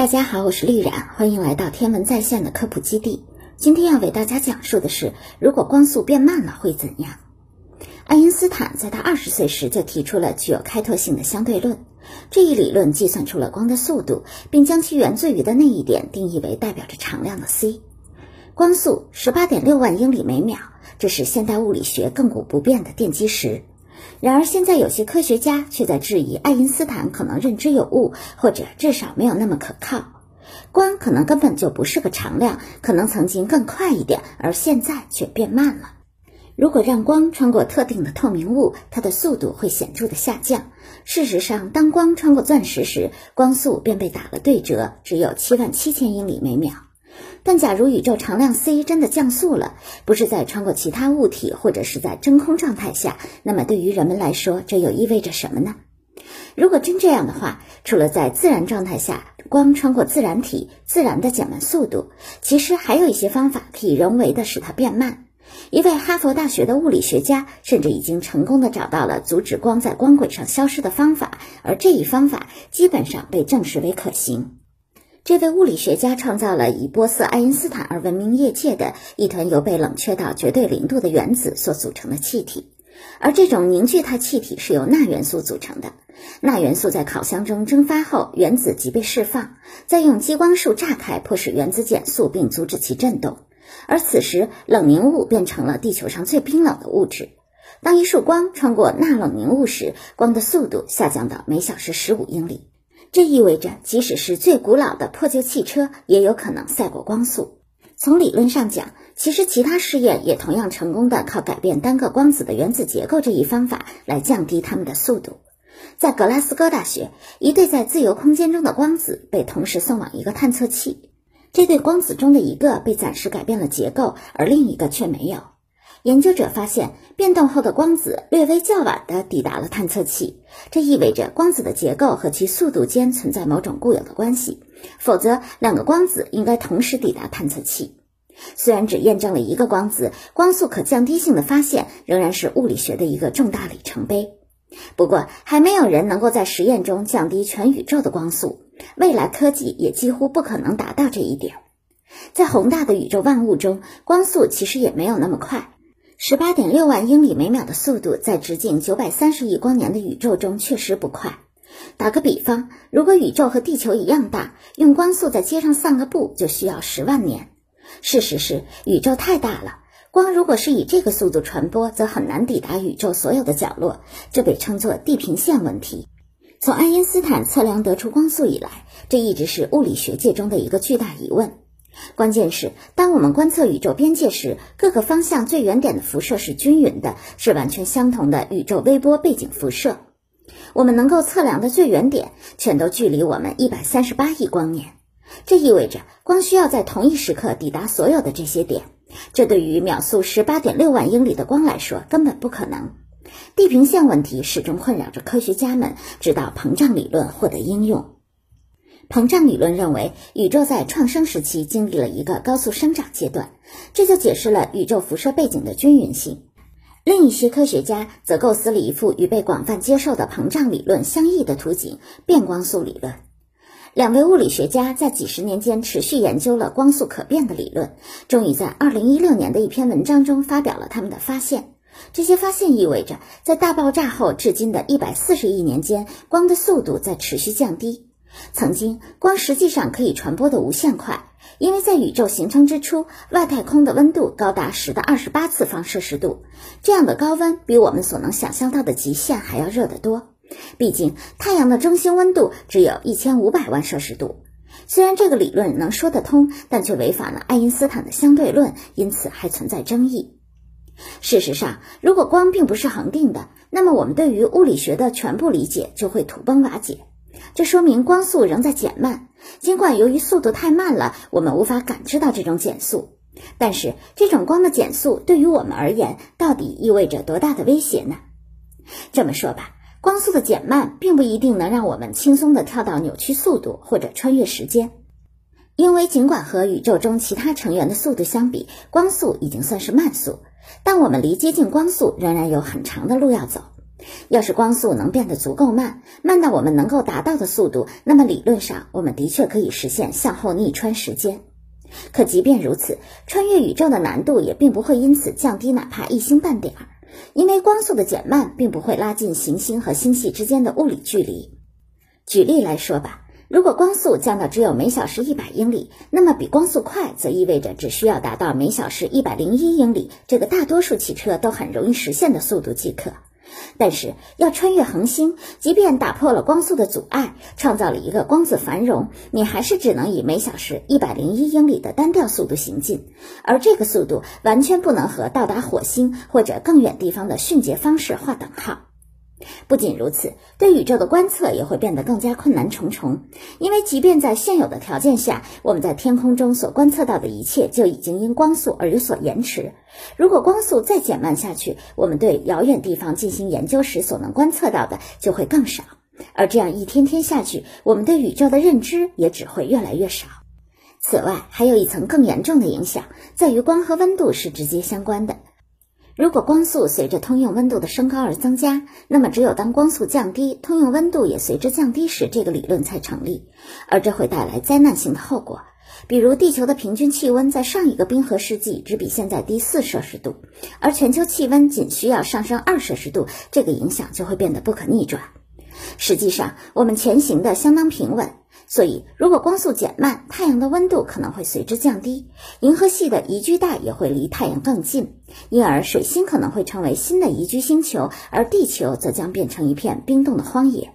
大家好，我是丽冉，欢迎来到天文在线的科普基地。今天要为大家讲述的是，如果光速变慢了会怎样？爱因斯坦在他二十岁时就提出了具有开拓性的相对论，这一理论计算出了光的速度，并将其源自于的那一点定义为代表着常量的 c。光速十八点六万英里每秒，这是现代物理学亘古不变的奠基石。然而，现在有些科学家却在质疑爱因斯坦可能认知有误，或者至少没有那么可靠。光可能根本就不是个常量，可能曾经更快一点，而现在却变慢了。如果让光穿过特定的透明物，它的速度会显著的下降。事实上，当光穿过钻石时，光速便被打了对折，只有七万七千英里每秒。但假如宇宙常量 c 真的降速了，不是在穿过其他物体，或者是在真空状态下，那么对于人们来说，这又意味着什么呢？如果真这样的话，除了在自然状态下光穿过自然体自然的减慢速度，其实还有一些方法可以人为的使它变慢。一位哈佛大学的物理学家甚至已经成功的找到了阻止光在光轨上消失的方法，而这一方法基本上被证实为可行。这位物理学家创造了以波色爱因斯坦而闻名业界的一团由被冷却到绝对零度的原子所组成的气体，而这种凝聚态气体是由钠元素组成的。钠元素在烤箱中蒸发后，原子即被释放，再用激光束炸开，迫使原子减速并阻止其振动。而此时，冷凝物变成了地球上最冰冷的物质。当一束光穿过钠冷凝物时，光的速度下降到每小时十五英里。这意味着，即使是最古老的破旧汽车，也有可能赛过光速。从理论上讲，其实其他试验也同样成功的靠改变单个光子的原子结构这一方法来降低它们的速度。在格拉斯哥大学，一对在自由空间中的光子被同时送往一个探测器，这对光子中的一个被暂时改变了结构，而另一个却没有。研究者发现，变动后的光子略微较晚地抵达了探测器，这意味着光子的结构和其速度间存在某种固有的关系，否则两个光子应该同时抵达探测器。虽然只验证了一个光子光速可降低性的发现，仍然是物理学的一个重大里程碑。不过，还没有人能够在实验中降低全宇宙的光速，未来科技也几乎不可能达到这一点。在宏大的宇宙万物中，光速其实也没有那么快。十八点六万英里每秒的速度，在直径九百三十亿光年的宇宙中确实不快。打个比方，如果宇宙和地球一样大，用光速在街上散个步就需要十万年。事实是，宇宙太大了，光如果是以这个速度传播，则很难抵达宇宙所有的角落，这被称作地平线问题。从爱因斯坦测量得出光速以来，这一直是物理学界中的一个巨大疑问。关键是，当我们观测宇宙边界时，各个方向最远点的辐射是均匀的，是完全相同的宇宙微波背景辐射。我们能够测量的最远点，全都距离我们一百三十八亿光年。这意味着，光需要在同一时刻抵达所有的这些点，这对于秒速十八点六万英里的光来说根本不可能。地平线问题始终困扰着科学家们，直到膨胀理论获得应用。膨胀理论认为，宇宙在创生时期经历了一个高速生长阶段，这就解释了宇宙辐射背景的均匀性。另一些科学家则构思了一幅与被广泛接受的膨胀理论相异的图景——变光速理论。两位物理学家在几十年间持续研究了光速可变的理论，终于在2016年的一篇文章中发表了他们的发现。这些发现意味着，在大爆炸后至今的一百四十亿年间，光的速度在持续降低。曾经，光实际上可以传播的无限快，因为在宇宙形成之初，外太空的温度高达十的二十八次方摄氏度，这样的高温比我们所能想象到的极限还要热得多。毕竟，太阳的中心温度只有一千五百万摄氏度。虽然这个理论能说得通，但却违反了爱因斯坦的相对论，因此还存在争议。事实上，如果光并不是恒定的，那么我们对于物理学的全部理解就会土崩瓦解。这说明光速仍在减慢，尽管由于速度太慢了，我们无法感知到这种减速。但是，这种光的减速对于我们而言，到底意味着多大的威胁呢？这么说吧，光速的减慢并不一定能让我们轻松地跳到扭曲速度或者穿越时间，因为尽管和宇宙中其他成员的速度相比，光速已经算是慢速，但我们离接近光速仍然有很长的路要走。要是光速能变得足够慢，慢到我们能够达到的速度，那么理论上我们的确可以实现向后逆穿时间。可即便如此，穿越宇宙的难度也并不会因此降低哪怕一星半点儿，因为光速的减慢并不会拉近行星和星系之间的物理距离。举例来说吧，如果光速降到只有每小时一百英里，那么比光速快则意味着只需要达到每小时一百零一英里这个大多数汽车都很容易实现的速度即可。但是要穿越恒星，即便打破了光速的阻碍，创造了一个光子繁荣，你还是只能以每小时一百零一英里的单调速度行进，而这个速度完全不能和到达火星或者更远地方的迅捷方式划等号。不仅如此，对宇宙的观测也会变得更加困难重重。因为即便在现有的条件下，我们在天空中所观测到的一切就已经因光速而有所延迟。如果光速再减慢下去，我们对遥远地方进行研究时所能观测到的就会更少。而这样一天天下去，我们对宇宙的认知也只会越来越少。此外，还有一层更严重的影响，在于光和温度是直接相关的。如果光速随着通用温度的升高而增加，那么只有当光速降低，通用温度也随之降低时，这个理论才成立。而这会带来灾难性的后果，比如地球的平均气温在上一个冰河世纪只比现在低四摄氏度，而全球气温仅需要上升二摄氏度，这个影响就会变得不可逆转。实际上，我们前行的相当平稳。所以，如果光速减慢，太阳的温度可能会随之降低，银河系的宜居带也会离太阳更近，因而水星可能会成为新的宜居星球，而地球则将变成一片冰冻的荒野。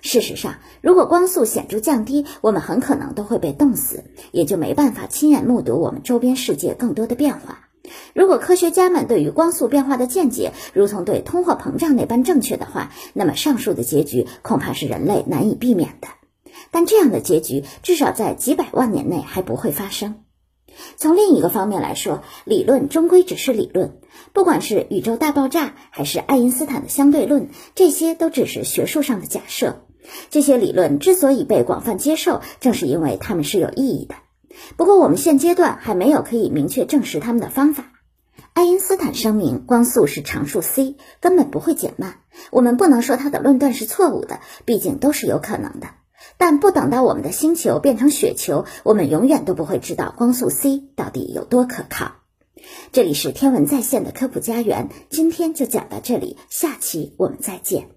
事实上，如果光速显著降低，我们很可能都会被冻死，也就没办法亲眼目睹我们周边世界更多的变化。如果科学家们对于光速变化的见解如同对通货膨胀那般正确的话，那么上述的结局恐怕是人类难以避免的。但这样的结局至少在几百万年内还不会发生。从另一个方面来说，理论终归只是理论，不管是宇宙大爆炸还是爱因斯坦的相对论，这些都只是学术上的假设。这些理论之所以被广泛接受，正是因为它们是有意义的。不过，我们现阶段还没有可以明确证实它们的方法。爱因斯坦声明光速是常数 c，根本不会减慢。我们不能说他的论断是错误的，毕竟都是有可能的。但不等到我们的星球变成雪球，我们永远都不会知道光速 c 到底有多可靠。这里是天文在线的科普家园，今天就讲到这里，下期我们再见。